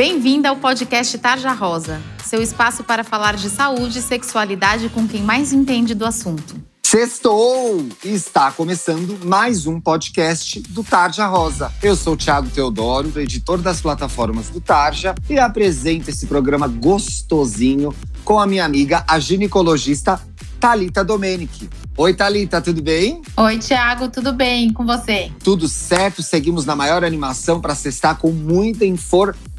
Bem-vinda ao podcast Tarja Rosa, seu espaço para falar de saúde e sexualidade com quem mais entende do assunto. Sextou! Está começando mais um podcast do Tarja Rosa. Eu sou o Thiago Teodoro, editor das plataformas do Tarja, e apresento esse programa gostosinho com a minha amiga, a ginecologista Talita Domenici. Oi, Talita, tudo bem? Oi, Thiago, tudo bem com você? Tudo certo, seguimos na maior animação para cestar com muita informação.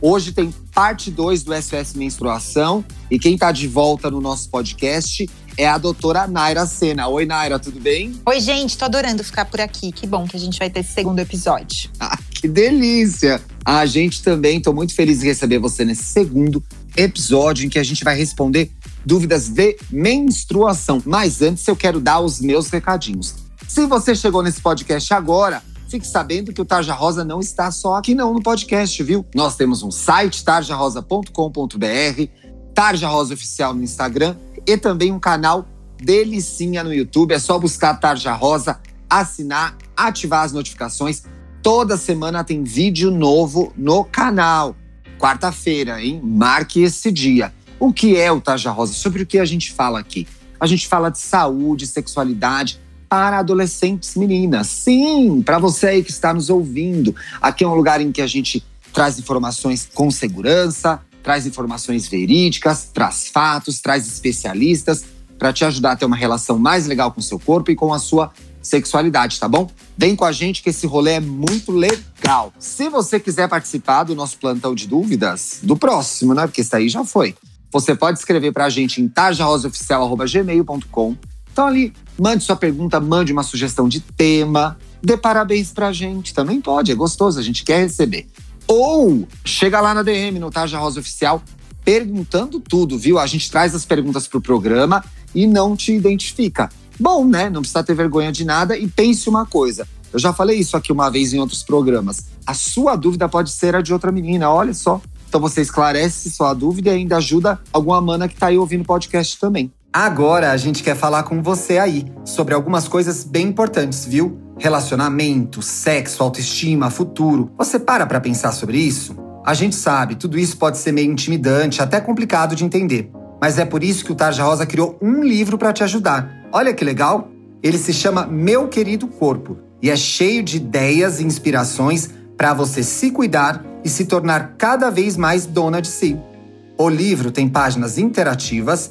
Hoje tem parte 2 do SOS Menstruação e quem está de volta no nosso podcast é a doutora Naira Sena. Oi, Naira, tudo bem? Oi, gente, tô adorando ficar por aqui. Que bom que a gente vai ter esse segundo episódio. Ah, que delícia! A gente também, tô muito feliz de receber você nesse segundo episódio em que a gente vai responder dúvidas de menstruação. Mas antes eu quero dar os meus recadinhos. Se você chegou nesse podcast agora, fique sabendo que o Tarja Rosa não está só aqui não no podcast, viu? Nós temos um site tarjarosa.com.br, Tarja Rosa Oficial no Instagram e também um canal Delicinha no YouTube. É só buscar Tarja Rosa, assinar, ativar as notificações. Toda semana tem vídeo novo no canal. Quarta-feira, hein? Marque esse dia. O que é o Tarja Rosa? Sobre o que a gente fala aqui? A gente fala de saúde, sexualidade para adolescentes meninas. Sim, para você aí que está nos ouvindo. Aqui é um lugar em que a gente traz informações com segurança, traz informações verídicas, traz fatos, traz especialistas para te ajudar a ter uma relação mais legal com seu corpo e com a sua sexualidade, tá bom? Vem com a gente que esse rolê é muito legal. Se você quiser participar do nosso plantão de dúvidas, do próximo, né? Porque esse aí já foi. Você pode escrever para a gente em tarjarosaoficial.gmail.com. Então ali, mande sua pergunta, mande uma sugestão de tema, dê parabéns pra gente. Também pode, é gostoso, a gente quer receber. Ou chega lá na DM, no Tarja Rosa Oficial, perguntando tudo, viu? A gente traz as perguntas pro programa e não te identifica. Bom, né? Não precisa ter vergonha de nada e pense uma coisa. Eu já falei isso aqui uma vez em outros programas. A sua dúvida pode ser a de outra menina, olha só. Então você esclarece sua dúvida e ainda ajuda alguma mana que tá aí ouvindo o podcast também. Agora a gente quer falar com você aí sobre algumas coisas bem importantes, viu? Relacionamento, sexo, autoestima, futuro. Você para pra pensar sobre isso? A gente sabe, tudo isso pode ser meio intimidante, até complicado de entender. Mas é por isso que o Tarja Rosa criou um livro para te ajudar. Olha que legal! Ele se chama Meu Querido Corpo e é cheio de ideias e inspirações para você se cuidar e se tornar cada vez mais dona de si. O livro tem páginas interativas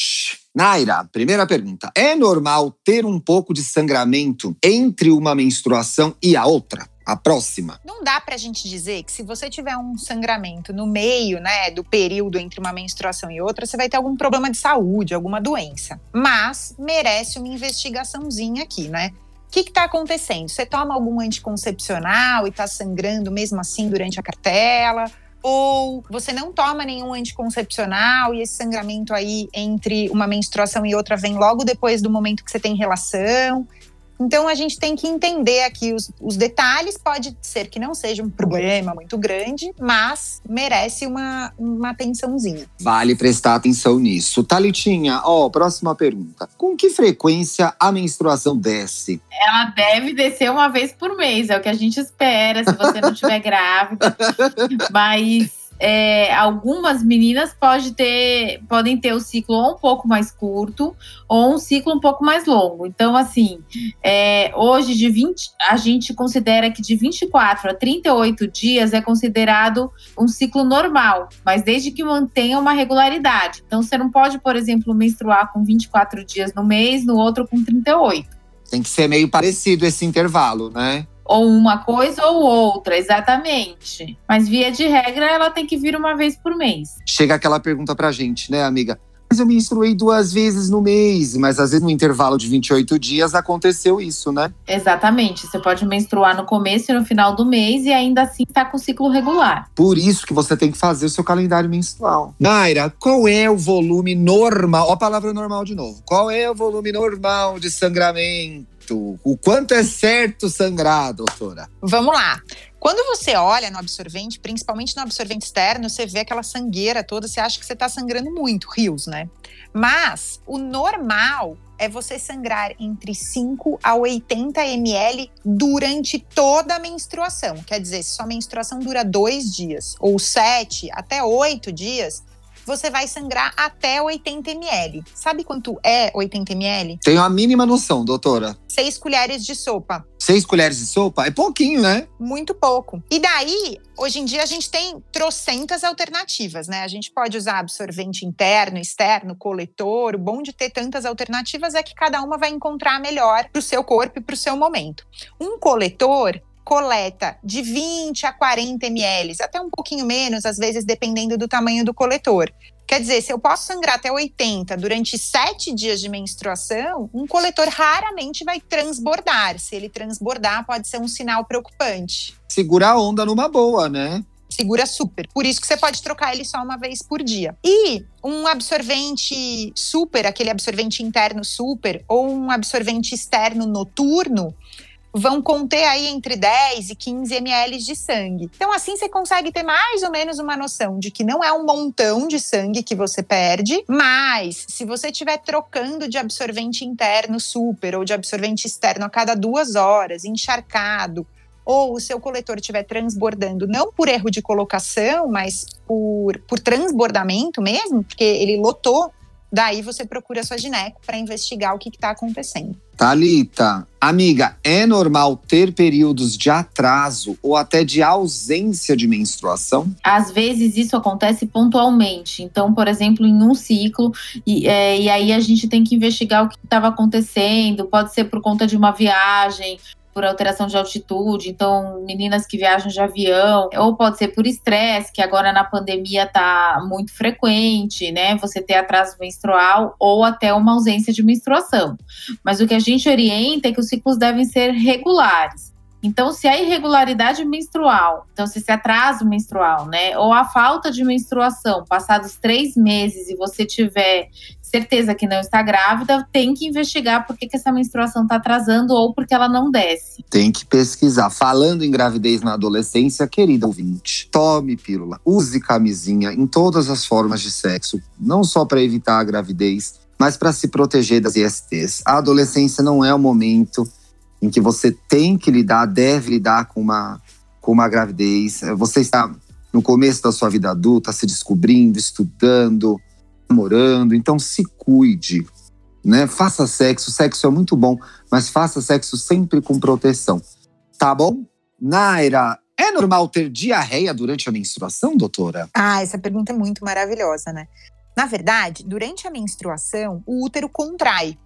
Naira, primeira pergunta. É normal ter um pouco de sangramento entre uma menstruação e a outra? A próxima. Não dá pra gente dizer que se você tiver um sangramento no meio, né, do período entre uma menstruação e outra, você vai ter algum problema de saúde, alguma doença. Mas merece uma investigaçãozinha aqui, né? O que está acontecendo? Você toma algum anticoncepcional e está sangrando mesmo assim durante a cartela? Ou você não toma nenhum anticoncepcional e esse sangramento aí entre uma menstruação e outra vem logo depois do momento que você tem relação. Então a gente tem que entender aqui os, os, detalhes. Pode ser que não seja um problema muito grande, mas merece uma, uma atençãozinha. Vale prestar atenção nisso. Talitinha, ó, próxima pergunta. Com que frequência a menstruação desce? Ela deve descer uma vez por mês, é o que a gente espera, se você não estiver grávida. Mas é, algumas meninas pode ter, podem ter o ciclo ou um pouco mais curto ou um ciclo um pouco mais longo. Então, assim, é, hoje de 20, a gente considera que de 24 a 38 dias é considerado um ciclo normal, mas desde que mantenha uma regularidade. Então, você não pode, por exemplo, menstruar com 24 dias no mês, no outro com 38. Tem que ser meio parecido esse intervalo, né? Ou uma coisa ou outra, exatamente. Mas via de regra, ela tem que vir uma vez por mês. Chega aquela pergunta pra gente, né, amiga? Mas eu menstruei duas vezes no mês, mas às vezes no intervalo de 28 dias aconteceu isso, né? Exatamente. Você pode menstruar no começo e no final do mês e ainda assim tá com ciclo regular. Por isso que você tem que fazer o seu calendário menstrual. Naira, qual é o volume normal? Ó a palavra normal de novo. Qual é o volume normal de sangramento? O quanto é certo sangrar, doutora? Vamos lá. Quando você olha no absorvente, principalmente no absorvente externo, você vê aquela sangueira toda, você acha que você está sangrando muito, rios, né? Mas o normal é você sangrar entre 5 a 80 ml durante toda a menstruação. Quer dizer, se sua menstruação dura dois dias ou 7 até 8 dias, você vai sangrar até 80 ml. Sabe quanto é 80 ml? Tenho a mínima noção, doutora. Seis colheres de sopa. Seis colheres de sopa? É pouquinho, né? Muito pouco. E daí, hoje em dia, a gente tem trocentas alternativas, né? A gente pode usar absorvente interno, externo, coletor. O bom de ter tantas alternativas é que cada uma vai encontrar a melhor para o seu corpo e para o seu momento. Um coletor coleta de 20 a 40 ml, até um pouquinho menos, às vezes dependendo do tamanho do coletor. Quer dizer, se eu posso sangrar até 80 durante sete dias de menstruação, um coletor raramente vai transbordar. Se ele transbordar, pode ser um sinal preocupante. Segura a onda numa boa, né? segura super. Por isso que você pode trocar ele só uma vez por dia. E um absorvente super, aquele absorvente interno super, ou um absorvente externo noturno, vão conter aí entre 10 e 15 ml de sangue. Então, assim você consegue ter mais ou menos uma noção de que não é um montão de sangue que você perde, mas se você estiver trocando de absorvente interno super ou de absorvente externo a cada duas horas, encharcado, ou o seu coletor estiver transbordando, não por erro de colocação, mas por, por transbordamento mesmo, porque ele lotou Daí você procura a sua gineco para investigar o que está acontecendo. Talita, amiga, é normal ter períodos de atraso ou até de ausência de menstruação? Às vezes isso acontece pontualmente. Então, por exemplo, em um ciclo, e, é, e aí a gente tem que investigar o que estava acontecendo. Pode ser por conta de uma viagem, por alteração de altitude, então meninas que viajam de avião, ou pode ser por estresse, que agora na pandemia tá muito frequente, né? Você ter atraso menstrual ou até uma ausência de menstruação. Mas o que a gente orienta é que os ciclos devem ser regulares. Então, se a irregularidade menstrual, então se esse atraso menstrual, né, ou a falta de menstruação, passados três meses e você tiver certeza que não está grávida, tem que investigar por que, que essa menstruação está atrasando ou porque ela não desce. Tem que pesquisar. Falando em gravidez na adolescência, querida ouvinte, tome pílula, use camisinha em todas as formas de sexo, não só para evitar a gravidez, mas para se proteger das ISTs. A adolescência não é o momento em que você tem que lidar, deve lidar com uma, com uma gravidez. Você está no começo da sua vida adulta, se descobrindo, estudando, namorando, então se cuide, né? Faça sexo, sexo é muito bom, mas faça sexo sempre com proteção, tá bom? Naira, é normal ter diarreia durante a menstruação, doutora? Ah, essa pergunta é muito maravilhosa, né? Na verdade, durante a menstruação, o útero contrai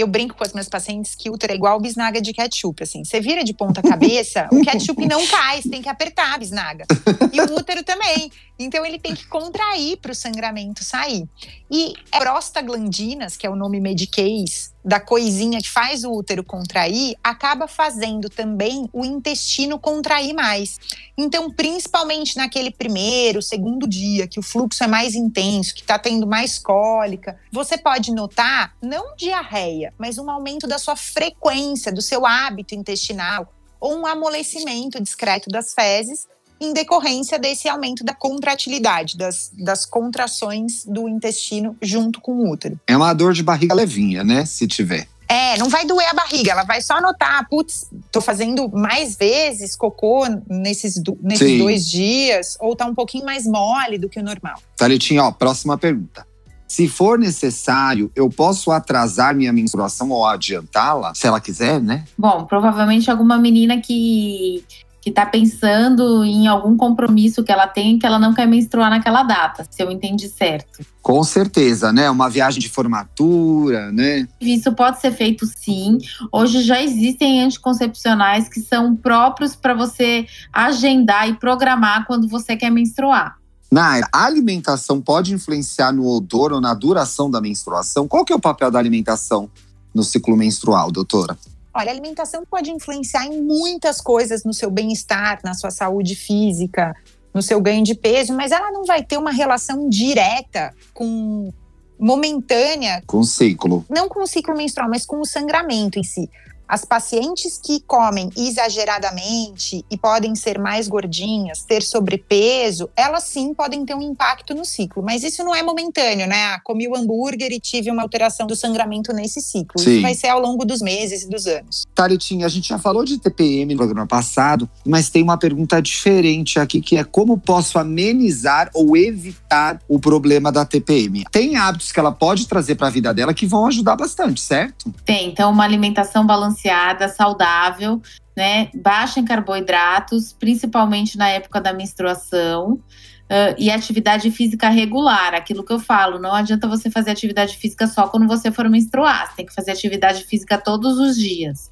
eu brinco com as minhas pacientes que útero é igual bisnaga de ketchup, assim. Você vira de ponta cabeça, o ketchup não cai, você tem que apertar a bisnaga. E o útero também. Então ele tem que contrair para o sangramento sair. E prostaglandinas, que é o nome mediquês da coisinha que faz o útero contrair, acaba fazendo também o intestino contrair mais. Então, principalmente naquele primeiro, segundo dia, que o fluxo é mais intenso, que está tendo mais cólica, você pode notar não diarreia, mas um aumento da sua frequência, do seu hábito intestinal, ou um amolecimento discreto das fezes, em decorrência desse aumento da contratilidade, das, das contrações do intestino junto com o útero. É uma dor de barriga levinha, né? Se tiver. É, não vai doer a barriga, ela vai só notar, putz, tô fazendo mais vezes cocô nesses, nesses dois dias, ou tá um pouquinho mais mole do que o normal. Thalitinha, ó, próxima pergunta. Se for necessário, eu posso atrasar minha menstruação ou adiantá-la, se ela quiser, né? Bom, provavelmente alguma menina que que está pensando em algum compromisso que ela tem que ela não quer menstruar naquela data, se eu entendi certo. Com certeza, né? Uma viagem de formatura, né? Isso pode ser feito sim. Hoje já existem anticoncepcionais que são próprios para você agendar e programar quando você quer menstruar. Na a alimentação pode influenciar no odor ou na duração da menstruação? Qual que é o papel da alimentação no ciclo menstrual, doutora? Olha, a alimentação pode influenciar em muitas coisas no seu bem-estar, na sua saúde física, no seu ganho de peso, mas ela não vai ter uma relação direta com momentânea com o ciclo. Não com o ciclo menstrual, mas com o sangramento em si. As pacientes que comem exageradamente e podem ser mais gordinhas, ter sobrepeso, elas sim podem ter um impacto no ciclo. Mas isso não é momentâneo, né? Ah, comi o hambúrguer e tive uma alteração do sangramento nesse ciclo. Sim. Isso vai ser ao longo dos meses e dos anos. Thalitinha, a gente já falou de TPM no programa passado, mas tem uma pergunta diferente aqui, que é como posso amenizar ou evitar o problema da TPM? Tem hábitos que ela pode trazer para a vida dela que vão ajudar bastante, certo? Tem. Então, uma alimentação balanceada balanceada, saudável, né? Baixa em carboidratos, principalmente na época da menstruação. Uh, e atividade física regular, aquilo que eu falo, não adianta você fazer atividade física só quando você for menstruar, você tem que fazer atividade física todos os dias.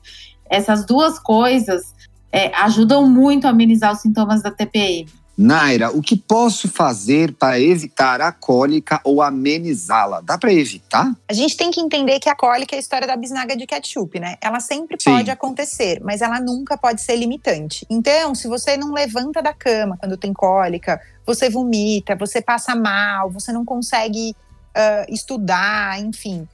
Essas duas coisas é, ajudam muito a amenizar os sintomas da TPM. Naira, o que posso fazer para evitar a cólica ou amenizá-la? Dá para evitar? A gente tem que entender que a cólica é a história da bisnaga de ketchup, né? Ela sempre Sim. pode acontecer, mas ela nunca pode ser limitante. Então, se você não levanta da cama quando tem cólica, você vomita, você passa mal, você não consegue uh, estudar, enfim.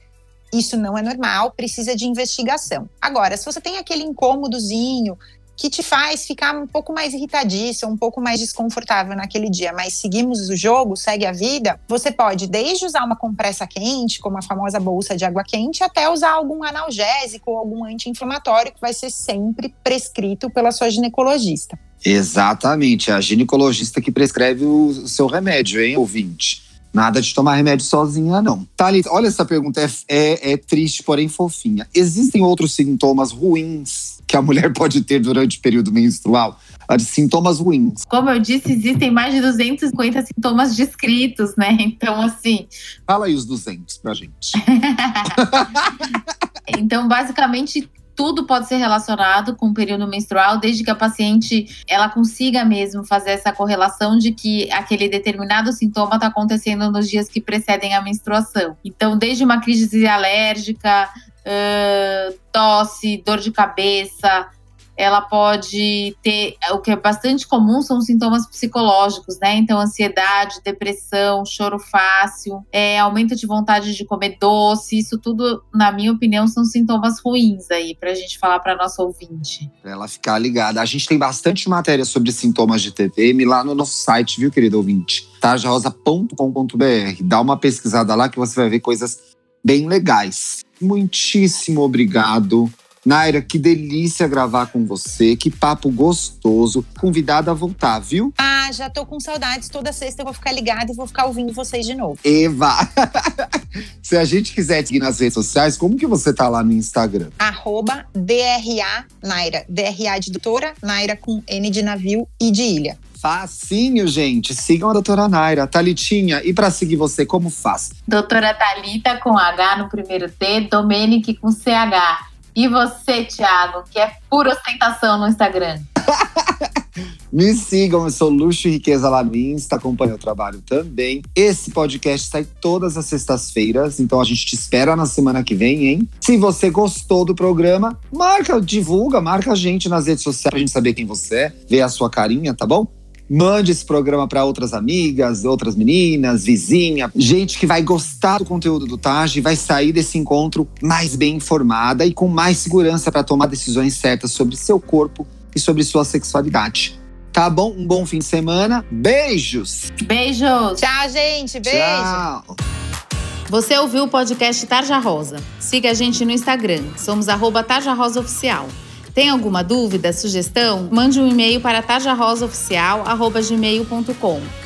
Isso não é normal, precisa de investigação. Agora, se você tem aquele incômodozinho que te faz ficar um pouco mais irritadiça, um pouco mais desconfortável naquele dia, mas seguimos o jogo, segue a vida, você pode desde usar uma compressa quente, como a famosa bolsa de água quente, até usar algum analgésico ou algum anti-inflamatório que vai ser sempre prescrito pela sua ginecologista. Exatamente, é a ginecologista que prescreve o seu remédio, hein, ouvinte? Nada de tomar remédio sozinha, não. Thalita, olha essa pergunta, é, é, é, triste, porém fofinha. Existem outros sintomas ruins que a mulher pode ter durante o período menstrual? Sintomas ruins. Como eu disse, existem mais de 250 sintomas descritos, né? Então, assim. Fala aí os 200 pra gente. então, basicamente, tudo pode ser relacionado com o período menstrual, desde que a paciente ela consiga mesmo fazer essa correlação de que aquele determinado sintoma está acontecendo nos dias que precedem a menstruação. Então, desde uma crise alérgica, uh, tosse, dor de cabeça, ela pode ter o que é bastante comum são sintomas psicológicos, né? Então, ansiedade, depressão, choro fácil, é, aumento de vontade de comer doce, isso tudo, na minha opinião, são sintomas ruins aí para a gente falar para nossa ouvinte. Pra ela ficar ligada. A gente tem bastante matéria sobre sintomas de TPM lá no nosso site, viu, querido ouvinte? tajarosa.com.br. Dá uma pesquisada lá que você vai ver coisas bem legais. Muitíssimo obrigado Naira, que delícia gravar com você, que papo gostoso. Convidada a voltar, viu? Ah, já tô com saudades. Toda sexta eu vou ficar ligada e vou ficar ouvindo vocês de novo. Eva! Se a gente quiser seguir nas redes sociais, como que você tá lá no Instagram? Arroba DRA Naira. DRA de doutora, Naira com N de navio e de ilha. Facinho, gente. Sigam a doutora Naira. Thalitinha, e para seguir você, como faz? Doutora Thalita com H no primeiro T, Domenic com CH. E você, Thiago, que é pura ostentação no Instagram? Me sigam, eu sou Luxo e Riqueza lá no Insta, acompanha o trabalho também. Esse podcast sai todas as sextas-feiras, então a gente te espera na semana que vem, hein? Se você gostou do programa, marca, divulga, marca a gente nas redes sociais pra gente saber quem você é, ver a sua carinha, tá bom? Mande esse programa para outras amigas, outras meninas, vizinha, gente que vai gostar do conteúdo do Taj e vai sair desse encontro mais bem informada e com mais segurança para tomar decisões certas sobre seu corpo e sobre sua sexualidade. Tá bom? Um bom fim de semana. Beijos! Beijos! Tchau, gente. Beijo! Tchau. Você ouviu o podcast Tarja Rosa. Siga a gente no Instagram. Somos arroba Tarja Rosa Oficial. Tem alguma dúvida, sugestão? Mande um e-mail para tajarosaoficial.gmail.com